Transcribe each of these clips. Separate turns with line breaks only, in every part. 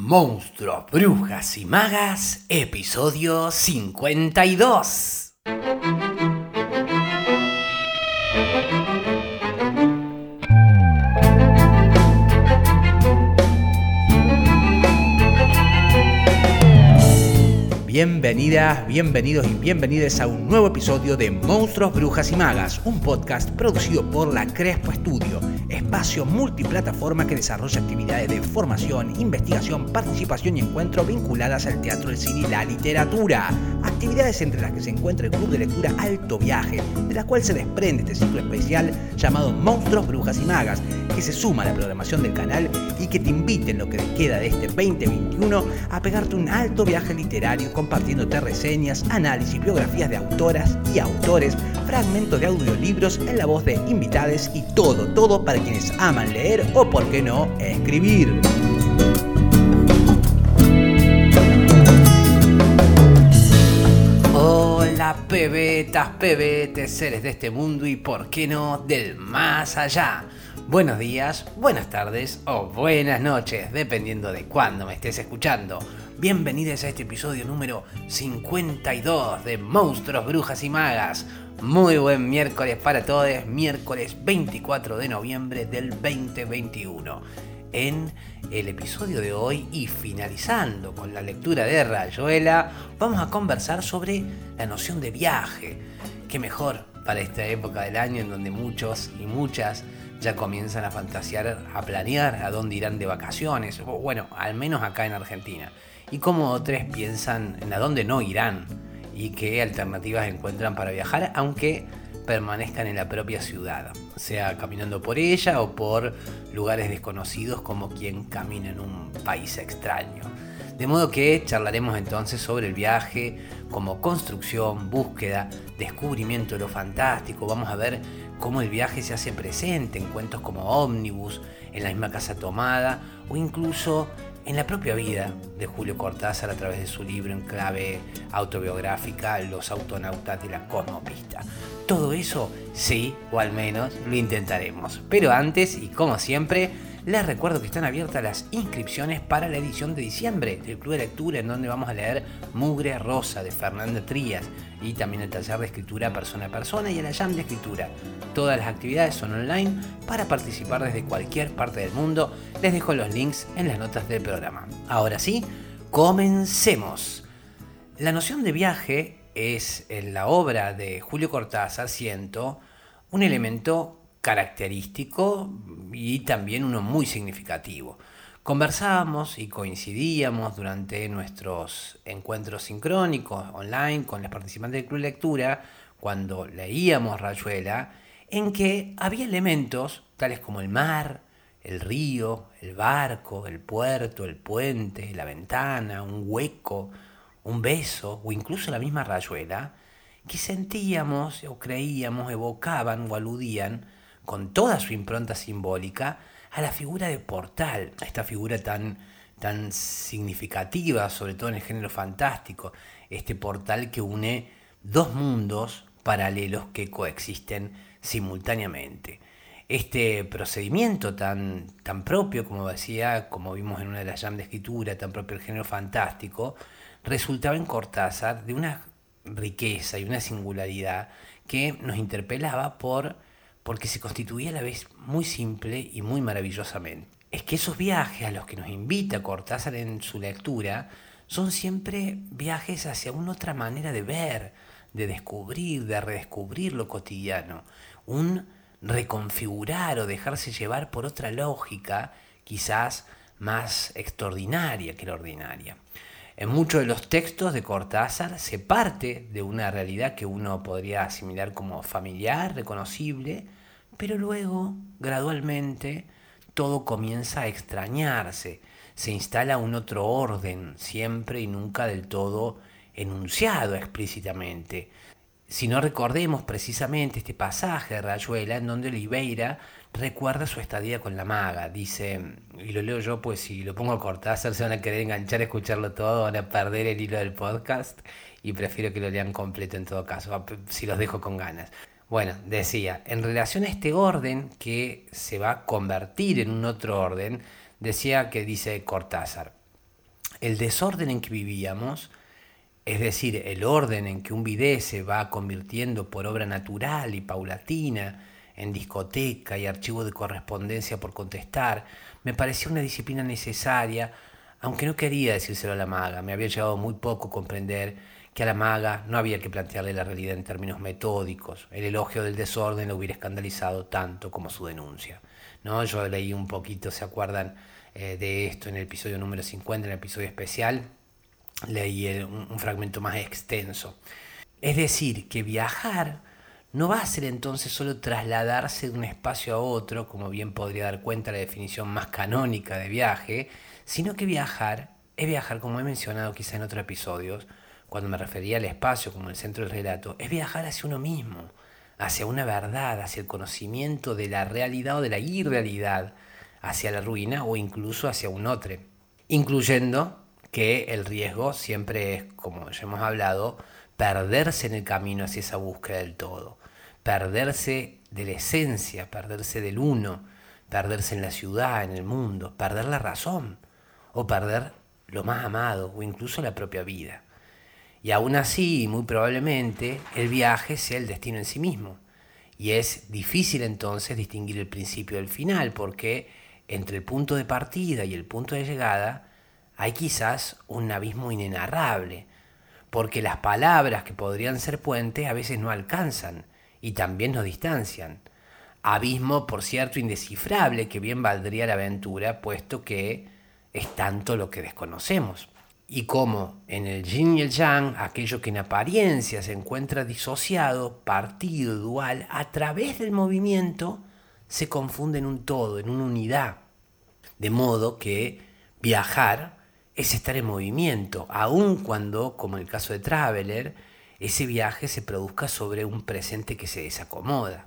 Monstruos, Brujas y Magas, episodio 52. Bienvenidas, bienvenidos y bienvenidas a un nuevo episodio de Monstruos, Brujas y Magas, un podcast producido por la Crespo Studio, espacio multiplataforma que desarrolla actividades de formación, investigación, participación y encuentro vinculadas al teatro, el cine y la literatura. Actividades entre las que se encuentra el club de lectura Alto Viaje, de la cual se desprende este ciclo especial llamado Monstruos, Brujas y Magas, que se suma a la programación del canal y que te invite en lo que te queda de este 2021 a pegarte un alto viaje literario compartiéndote reseñas, análisis, biografías de autoras y autores, fragmentos de audiolibros en la voz de invitades y todo, todo para quienes aman leer o, por qué no, escribir. Hola pebetas, pebetes, seres de este mundo y por qué no del más allá. Buenos días, buenas tardes o buenas noches, dependiendo de cuándo me estés escuchando. Bienvenidos a este episodio número 52 de Monstruos, Brujas y Magas. Muy buen miércoles para todos, miércoles 24 de noviembre del 2021. En el episodio de hoy y finalizando con la lectura de Rayuela, vamos a conversar sobre la noción de viaje. Qué mejor para esta época del año en donde muchos y muchas ya comienzan a fantasear, a planear a dónde irán de vacaciones, bueno, al menos acá en Argentina y cómo otros piensan en a dónde no irán y qué alternativas encuentran para viajar, aunque permanezcan en la propia ciudad, sea caminando por ella o por lugares desconocidos como quien camina en un país extraño. De modo que charlaremos entonces sobre el viaje como construcción, búsqueda, descubrimiento de lo fantástico. Vamos a ver cómo el viaje se hace presente en cuentos como Omnibus, en la misma casa tomada o incluso en la propia vida de Julio Cortázar a través de su libro en clave autobiográfica Los autonautas de la cosmopista. Todo eso sí, o al menos lo intentaremos. Pero antes, y como siempre, les recuerdo que están abiertas las inscripciones para la edición de diciembre del Club de Lectura, en donde vamos a leer Mugre Rosa de Fernanda Trías y también el taller de escritura persona a persona y el jam de escritura. Todas las actividades son online para participar desde cualquier parte del mundo. Les dejo los links en las notas del programa. Ahora sí, comencemos. La noción de viaje es en la obra de Julio Cortázar, siento, un elemento característico y también uno muy significativo. Conversábamos y coincidíamos durante nuestros encuentros sincrónicos online con las participantes del Club Lectura, cuando leíamos Rayuela, en que había elementos tales como el mar, el río, el barco, el puerto, el puente, la ventana, un hueco, un beso o incluso la misma rayuela, que sentíamos o creíamos evocaban o aludían con toda su impronta simbólica, a la figura de Portal, a esta figura tan, tan significativa, sobre todo en el género fantástico, este portal que une dos mundos paralelos que coexisten simultáneamente. Este procedimiento tan, tan propio, como decía, como vimos en una de las llamas de escritura, tan propio del género fantástico, resultaba en Cortázar de una riqueza y una singularidad que nos interpelaba por porque se constituía a la vez muy simple y muy maravillosamente. Es que esos viajes a los que nos invita Cortázar en su lectura son siempre viajes hacia una otra manera de ver, de descubrir, de redescubrir lo cotidiano, un reconfigurar o dejarse llevar por otra lógica, quizás más extraordinaria que la ordinaria. En muchos de los textos de Cortázar se parte de una realidad que uno podría asimilar como familiar, reconocible, pero luego, gradualmente, todo comienza a extrañarse, se instala un otro orden, siempre y nunca del todo enunciado explícitamente. Si no recordemos precisamente este pasaje de Rayuela en donde Oliveira recuerda su estadía con la maga. Dice, y lo leo yo, pues si lo pongo a Cortázar se van a querer enganchar a escucharlo todo, van a perder el hilo del podcast y prefiero que lo lean completo en todo caso, si los dejo con ganas. Bueno, decía, en relación a este orden que se va a convertir en un otro orden, decía que dice Cortázar, el desorden en que vivíamos, es decir, el orden en que un bidet se va convirtiendo por obra natural y paulatina en discoteca y archivo de correspondencia por contestar, me parecía una disciplina necesaria, aunque no quería decírselo a la maga, me había llevado muy poco comprender que a la maga no había que plantearle la realidad en términos metódicos. El elogio del desorden lo hubiera escandalizado tanto como su denuncia. ¿no? Yo leí un poquito, ¿se acuerdan eh, de esto en el episodio número 50, en el episodio especial? Leí un fragmento más extenso. Es decir, que viajar no va a ser entonces solo trasladarse de un espacio a otro, como bien podría dar cuenta la definición más canónica de viaje, sino que viajar es viajar, como he mencionado quizá en otros episodios, cuando me refería al espacio como el centro del relato, es viajar hacia uno mismo, hacia una verdad, hacia el conocimiento de la realidad o de la irrealidad, hacia la ruina o incluso hacia un otro, incluyendo que el riesgo siempre es, como ya hemos hablado, perderse en el camino hacia esa búsqueda del todo, perderse de la esencia, perderse del uno, perderse en la ciudad, en el mundo, perder la razón o perder lo más amado o incluso la propia vida. Y aún así, muy probablemente, el viaje sea el destino en sí mismo. Y es difícil entonces distinguir el principio del final, porque entre el punto de partida y el punto de llegada hay quizás un abismo inenarrable, porque las palabras que podrían ser puentes a veces no alcanzan y también nos distancian. Abismo, por cierto, indescifrable que bien valdría la aventura, puesto que es tanto lo que desconocemos y como en el yin y el yang, aquello que en apariencia se encuentra disociado, partido, dual, a través del movimiento, se confunde en un todo, en una unidad. De modo que viajar es estar en movimiento, aun cuando, como en el caso de Traveler, ese viaje se produzca sobre un presente que se desacomoda.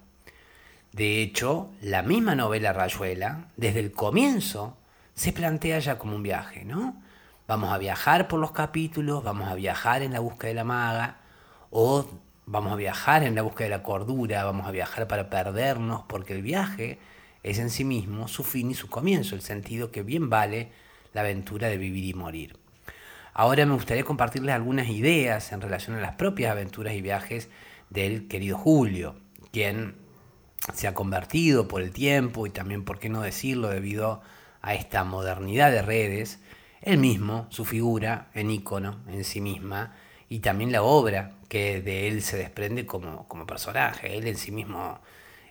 De hecho, la misma novela Rayuela, desde el comienzo, se plantea ya como un viaje, ¿no? Vamos a viajar por los capítulos, vamos a viajar en la búsqueda de la maga, o vamos a viajar en la búsqueda de la cordura, vamos a viajar para perdernos, porque el viaje es en sí mismo su fin y su comienzo, el sentido que bien vale la aventura de vivir y morir. Ahora me gustaría compartirles algunas ideas en relación a las propias aventuras y viajes del querido Julio, quien se ha convertido por el tiempo y también, por qué no decirlo, debido a esta modernidad de redes, él mismo, su figura en ícono en sí misma, y también la obra que de él se desprende como, como personaje. Él en sí mismo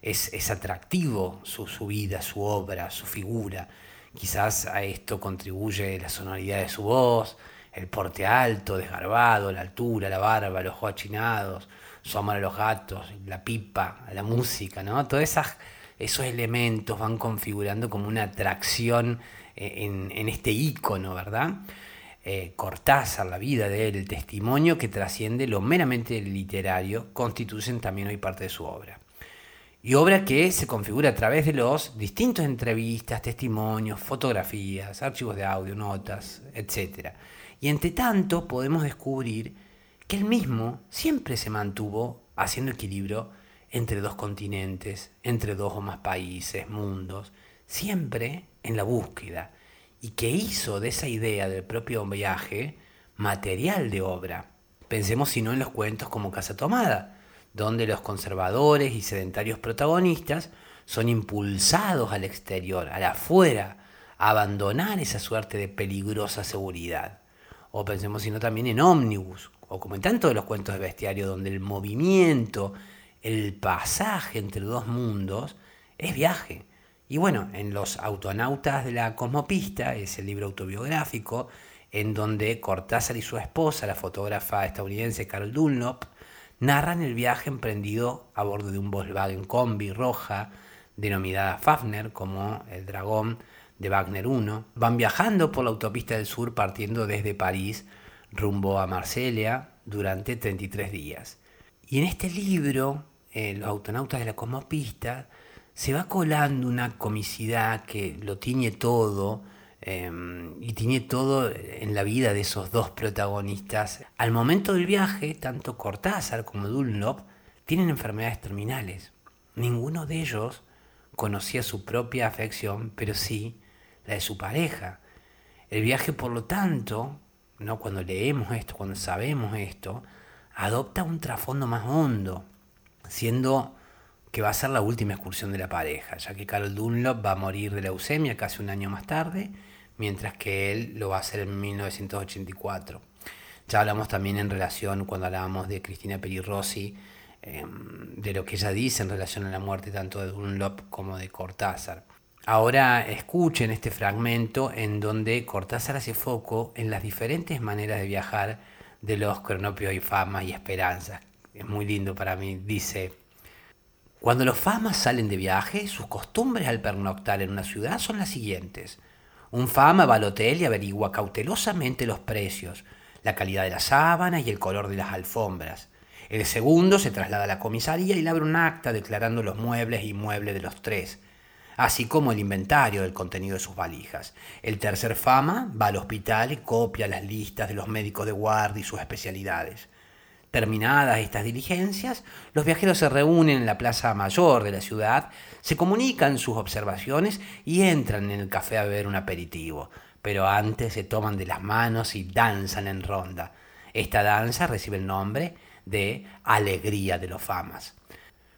es, es atractivo, su, su, vida, su obra, su figura. Quizás a esto contribuye la sonoridad de su voz, el porte alto, desgarbado, la altura, la barba, los ojos achinados, su amor a los gatos, la pipa, la música, ¿no? Todos esos elementos van configurando como una atracción en, este ícono, ¿verdad? Eh, Cortázar, la vida de él, el testimonio que trasciende lo meramente literario, constituyen también hoy parte de su obra. Y obra que se configura a través de los distintos entrevistas, testimonios, fotografías, archivos de audio, notas, etc. Y entre tanto podemos descubrir que él mismo siempre se mantuvo haciendo equilibrio entre dos continentes, entre dos o más países, mundos, siempre en la búsqueda y que hizo de esa idea del propio viaje material de obra. Pensemos si no en los cuentos como Casa Tomada, donde los conservadores y sedentarios protagonistas son impulsados al exterior, al afuera, a abandonar esa suerte de peligrosa seguridad. O pensemos si no también en Omnibus, o como en tantos de los cuentos de bestiario, donde el movimiento, el pasaje entre dos mundos es viaje, y bueno, en Los autonautas de la cosmopista, es el libro autobiográfico, en donde Cortázar y su esposa, la fotógrafa estadounidense Carol Dunlop, narran el viaje emprendido a bordo de un Volkswagen Combi roja, denominada Fafner, como el dragón de Wagner 1. Van viajando por la autopista del sur partiendo desde París rumbo a Marsella durante 33 días. Y en este libro, eh, Los autonautas de la cosmopista, se va colando una comicidad que lo tiñe todo em, y tiñe todo en la vida de esos dos protagonistas. Al momento del viaje, tanto Cortázar como Dunlop tienen enfermedades terminales. Ninguno de ellos conocía su propia afección, pero sí la de su pareja. El viaje, por lo tanto, ¿no? cuando leemos esto, cuando sabemos esto, adopta un trasfondo más hondo, siendo que va a ser la última excursión de la pareja, ya que Carol Dunlop va a morir de leucemia casi un año más tarde, mientras que él lo va a hacer en 1984. Ya hablamos también en relación, cuando hablábamos de Cristina Perirossi, em, de lo que ella dice en relación a la muerte tanto de Dunlop como de Cortázar. Ahora escuchen este fragmento en donde Cortázar hace foco en las diferentes maneras de viajar de los cronopios y famas y esperanzas. Es muy lindo para mí. Dice, cuando los famas salen de viaje, sus costumbres al pernoctar en una ciudad son las siguientes. Un fama va al hotel y averigua cautelosamente los precios, la calidad de las sábanas y el color de las alfombras. El segundo se traslada a la comisaría y le abre un acta declarando los muebles e inmuebles de los tres, así como el inventario del contenido de sus valijas. El tercer fama va al hospital y copia las listas de los médicos de guardia y sus especialidades. Terminadas estas diligencias, los viajeros se reúnen en la plaza mayor de la ciudad, se comunican sus observaciones y entran en el café a beber un aperitivo pero antes se toman de las manos y danzan en ronda. Esta danza recibe el nombre de Alegría de los Famas.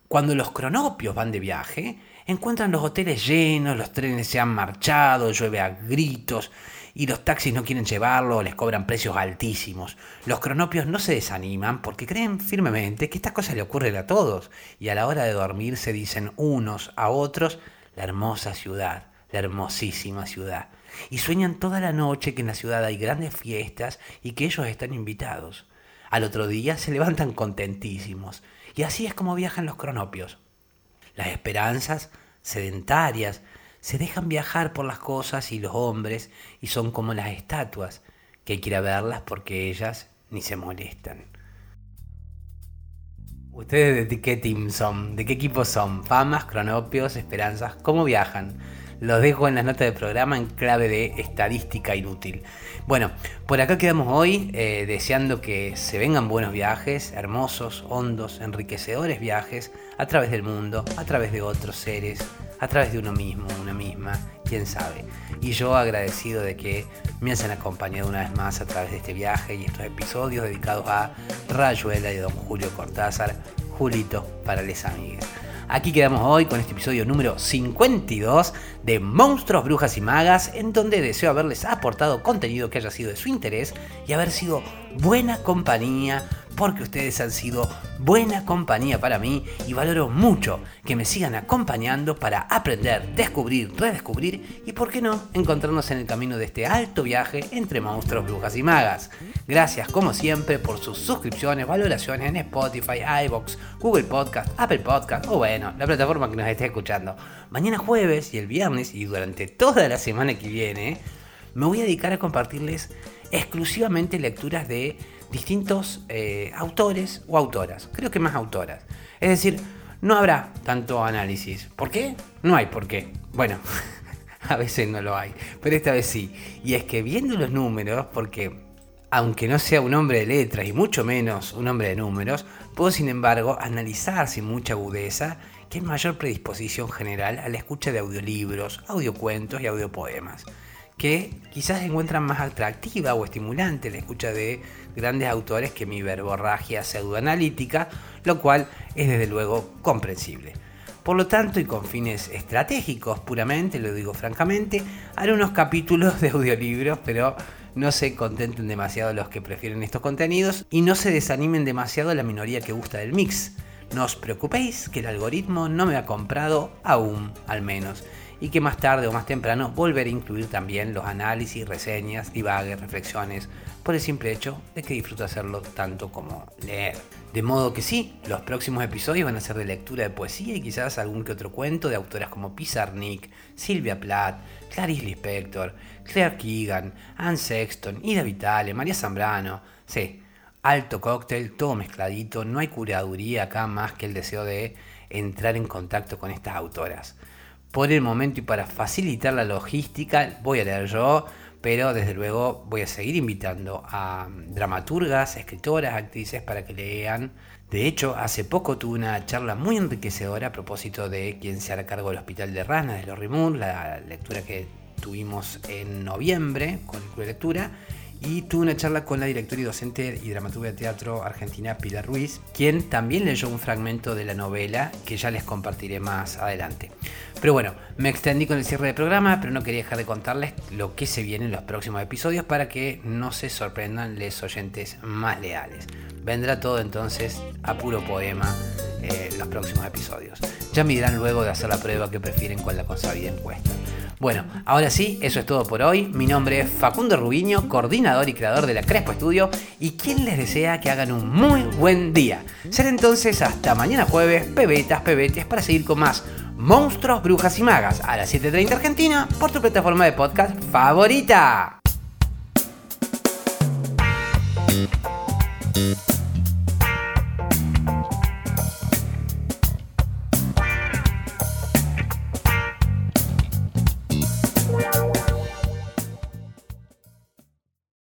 Cuando los cronopios van de viaje, encuentran los hoteles llenos, los trenes se han marchado, llueve a gritos y los taxis no quieren llevarlo les cobran precios altísimos. Los cronopios no se desaniman porque creen firmemente que estas cosas le ocurren a todos y a la hora de dormir se dicen unos a otros la hermosa ciudad, la hermosísima ciudad y sueñan toda la noche que en la ciudad hay grandes fiestas y que ellos están invitados. Al otro día se levantan contentísimos y así es como viajan los cronopios. Las esperanzas sedentarias se dejan viajar por las cosas y los hombres y son como las estatuas, que hay que ir a verlas porque ellas ni se molestan. ¿Ustedes de qué team son? ¿De qué equipo son? ¿Famas, cronopios, esperanzas? ¿Cómo viajan? Los dejo en las notas del programa en clave de estadística inútil. Bueno, por acá quedamos hoy eh, deseando que se vengan buenos viajes, hermosos, hondos, enriquecedores viajes a través del mundo, a través de otros seres, a través de uno mismo, una misma, quién sabe. Y yo agradecido de que me hayan acompañado una vez más a través de este viaje y estos episodios dedicados a Rayuela y Don Julio Cortázar, Julito para les amigues. Aquí quedamos hoy con este episodio número 52 de Monstruos, Brujas y Magas, en donde deseo haberles aportado contenido que haya sido de su interés y haber sido buena compañía porque ustedes han sido buena compañía para mí y valoro mucho que me sigan acompañando para aprender, descubrir, redescubrir y, por qué no, encontrarnos en el camino de este alto viaje entre monstruos, brujas y magas. Gracias, como siempre, por sus suscripciones, valoraciones en Spotify, iBox, Google Podcast, Apple Podcast o, bueno, la plataforma que nos esté escuchando. Mañana jueves y el viernes y durante toda la semana que viene, me voy a dedicar a compartirles exclusivamente lecturas de distintos eh, autores o autoras, creo que más autoras. Es decir, no habrá tanto análisis. ¿Por qué? No hay por qué. Bueno, a veces no lo hay, pero esta vez sí. Y es que viendo los números, porque aunque no sea un hombre de letras y mucho menos un hombre de números, puedo sin embargo analizar sin mucha agudeza que hay mayor predisposición general a la escucha de audiolibros, audiocuentos y audiopoemas que quizás encuentran más atractiva o estimulante la escucha de grandes autores que mi verborragia pseudoanalítica, lo cual es desde luego comprensible. Por lo tanto, y con fines estratégicos puramente, lo digo francamente, haré unos capítulos de audiolibros, pero no se contenten demasiado los que prefieren estos contenidos y no se desanimen demasiado la minoría que gusta del mix. No os preocupéis que el algoritmo no me ha comprado aún, al menos y que más tarde o más temprano volveré a incluir también los análisis, reseñas, divagues, reflexiones, por el simple hecho de que disfruto hacerlo tanto como leer. De modo que sí, los próximos episodios van a ser de lectura de poesía y quizás algún que otro cuento de autoras como Pizarnik, Silvia Plath, Clarice Lispector, Claire Keegan, Anne Sexton, Ida Vitale, María Zambrano. Sí, alto cóctel, todo mezcladito, no hay curaduría acá más que el deseo de entrar en contacto con estas autoras por el momento y para facilitar la logística voy a leer yo, pero desde luego voy a seguir invitando a dramaturgas, escritoras, actrices para que lean. De hecho, hace poco tuve una charla muy enriquecedora a propósito de quien se hará cargo del Hospital de Ranas de los Moore, la lectura que tuvimos en noviembre con Lectura y tuve una charla con la directora y docente y dramaturga de teatro argentina Pilar Ruiz, quien también leyó un fragmento de la novela que ya les compartiré más adelante. Pero bueno, me extendí con el cierre del programa, pero no quería dejar de contarles lo que se viene en los próximos episodios para que no se sorprendan los oyentes más leales. Vendrá todo entonces a puro poema eh, los próximos episodios. Ya me dirán luego de hacer la prueba que prefieren con la consabida encuesta. Bueno, ahora sí, eso es todo por hoy. Mi nombre es Facundo Rubiño, coordinador y creador de la Crespo Estudio, y quien les desea que hagan un muy buen día. Será entonces hasta mañana jueves, pebetas, pebetes, para seguir con más Monstruos, Brujas y Magas a las 7.30 Argentina por tu plataforma de podcast favorita.